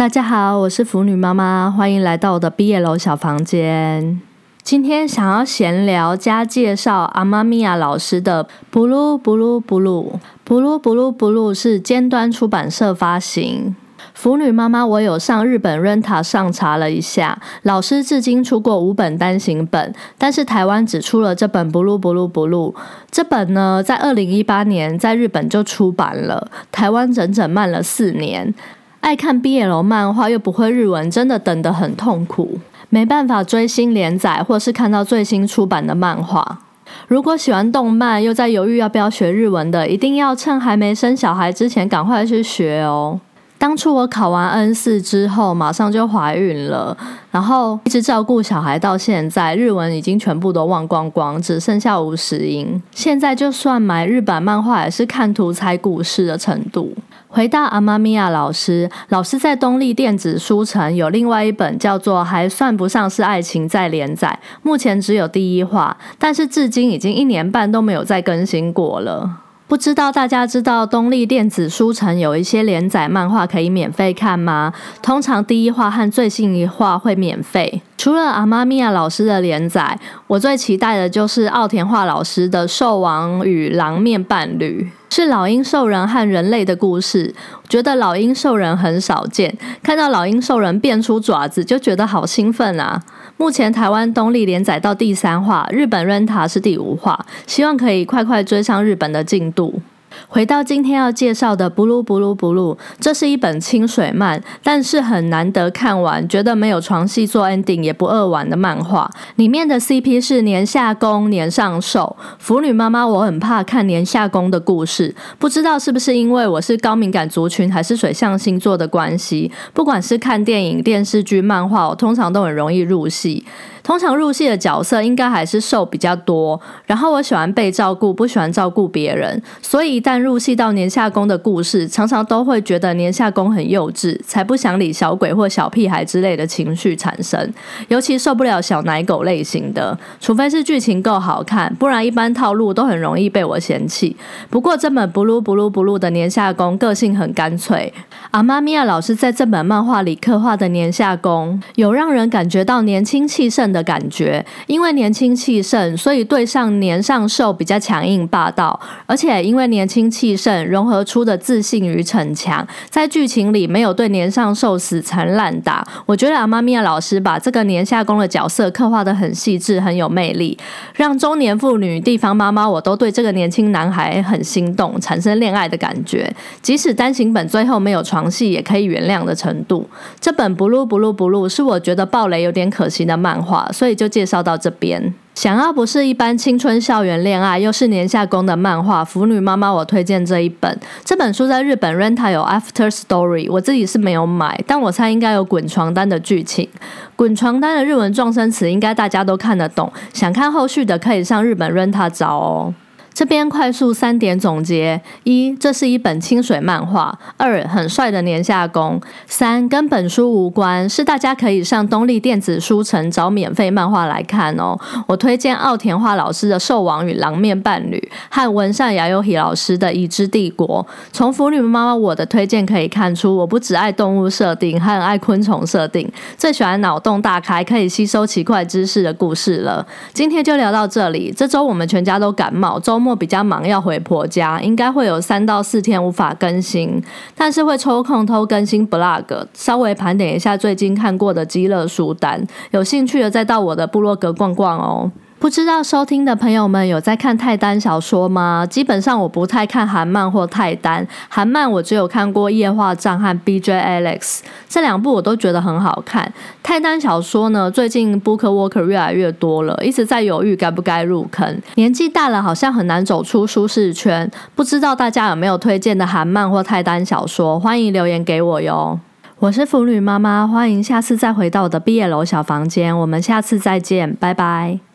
大家好，我是腐女妈妈，欢迎来到我的毕业楼小房间。今天想要闲聊加介绍阿妈咪呀老师的《Blue Blue Blue Blue Blue Blue》是尖端出版社发行。腐女妈妈，我有上日本 Renta 上查了一下，老师至今出过五本单行本，但是台湾只出了这本《Blue Blue Blue》。这本呢，在二零一八年在日本就出版了，台湾整整慢了四年。爱看 BL 漫画又不会日文，真的等得很痛苦，没办法追新连载或是看到最新出版的漫画。如果喜欢动漫又在犹豫要不要学日文的，一定要趁还没生小孩之前赶快去学哦。当初我考完 N 四之后，马上就怀孕了，然后一直照顾小孩到现在，日文已经全部都忘光光，只剩下五十音。现在就算买日版漫画，也是看图猜故事的程度。回到阿妈咪亚老师，老师在东立电子书城有另外一本叫做《还算不上是爱情》在连载，目前只有第一话，但是至今已经一年半都没有再更新过了。不知道大家知道东立电子书城有一些连载漫画可以免费看吗？通常第一话和最新一话会免费。除了阿妈咪亚老师的连载，我最期待的就是奥田画老师的《兽王与狼面伴侣》。是老鹰兽人和人类的故事，觉得老鹰兽人很少见，看到老鹰兽人变出爪子就觉得好兴奋啊！目前台湾东立连载到第三话，日本 Renta 是第五话，希望可以快快追上日本的进度。回到今天要介绍的《Blue Blue Blue》，这是一本清水漫，但是很难得看完，觉得没有床戏做 ending 也不饿完的漫画。里面的 CP 是年下攻、年上受。腐女妈妈，我很怕看年下攻的故事，不知道是不是因为我是高敏感族群，还是水象星座的关系。不管是看电影、电视剧、漫画，我通常都很容易入戏。通常入戏的角色应该还是受比较多，然后我喜欢被照顾，不喜欢照顾别人，所以一旦入戏到年下宫的故事，常常都会觉得年下宫很幼稚，才不想理小鬼或小屁孩之类的情绪产生，尤其受不了小奶狗类型的，除非是剧情够好看，不然一般套路都很容易被我嫌弃。不过这本 blue blue blue 的年下宫个性很干脆，阿妈咪亚老师在这本漫画里刻画的年下宫，有让人感觉到年轻气盛。的感觉，因为年轻气盛，所以对上年上寿比较强硬霸道，而且因为年轻气盛融合出的自信与逞强，在剧情里没有对年上寿死缠烂打。我觉得阿妈咪亚老师把这个年下宫的角色刻画的很细致，很有魅力，让中年妇女、地方妈妈我都对这个年轻男孩很心动，产生恋爱的感觉。即使单行本最后没有床戏，也可以原谅的程度。这本《blue blue blue》是我觉得暴雷有点可惜的漫画。所以就介绍到这边。想要不是一般青春校园恋爱，又是年下宫的漫画，腐女妈妈我推荐这一本。这本书在日本 Renta 有 After Story，我自己是没有买，但我猜应该有滚床单的剧情。滚床单的日文撞声词应该大家都看得懂，想看后续的可以上日本 Renta 找哦。这边快速三点总结：一，这是一本清水漫画；二，很帅的年下宫；三，跟本书无关，是大家可以上东立电子书城找免费漫画来看哦。我推荐奥田画老师的《兽王与狼面伴侣》和文善雅优喜老师的《已知帝国》。从腐女妈妈我的推荐可以看出，我不只爱动物设定，还很爱昆虫设定，最喜欢脑洞大开、可以吸收奇怪知识的故事了。今天就聊到这里。这周我们全家都感冒，周末。比较忙，要回婆家，应该会有三到四天无法更新，但是会抽空偷更新 blog，稍微盘点一下最近看过的积乐书单，有兴趣的再到我的部落格逛逛哦。不知道收听的朋友们有在看泰丹小说吗？基本上我不太看韩漫或泰丹，韩漫我只有看过《夜话账》和《B J Alex》这两部，我都觉得很好看。泰丹小说呢，最近 Book Walker 越来越多了，一直在犹豫该不该入坑。年纪大了，好像很难走出舒适圈。不知道大家有没有推荐的韩漫或泰丹小说？欢迎留言给我哟。我是腐女妈妈，欢迎下次再回到我的毕业楼小房间。我们下次再见，拜拜。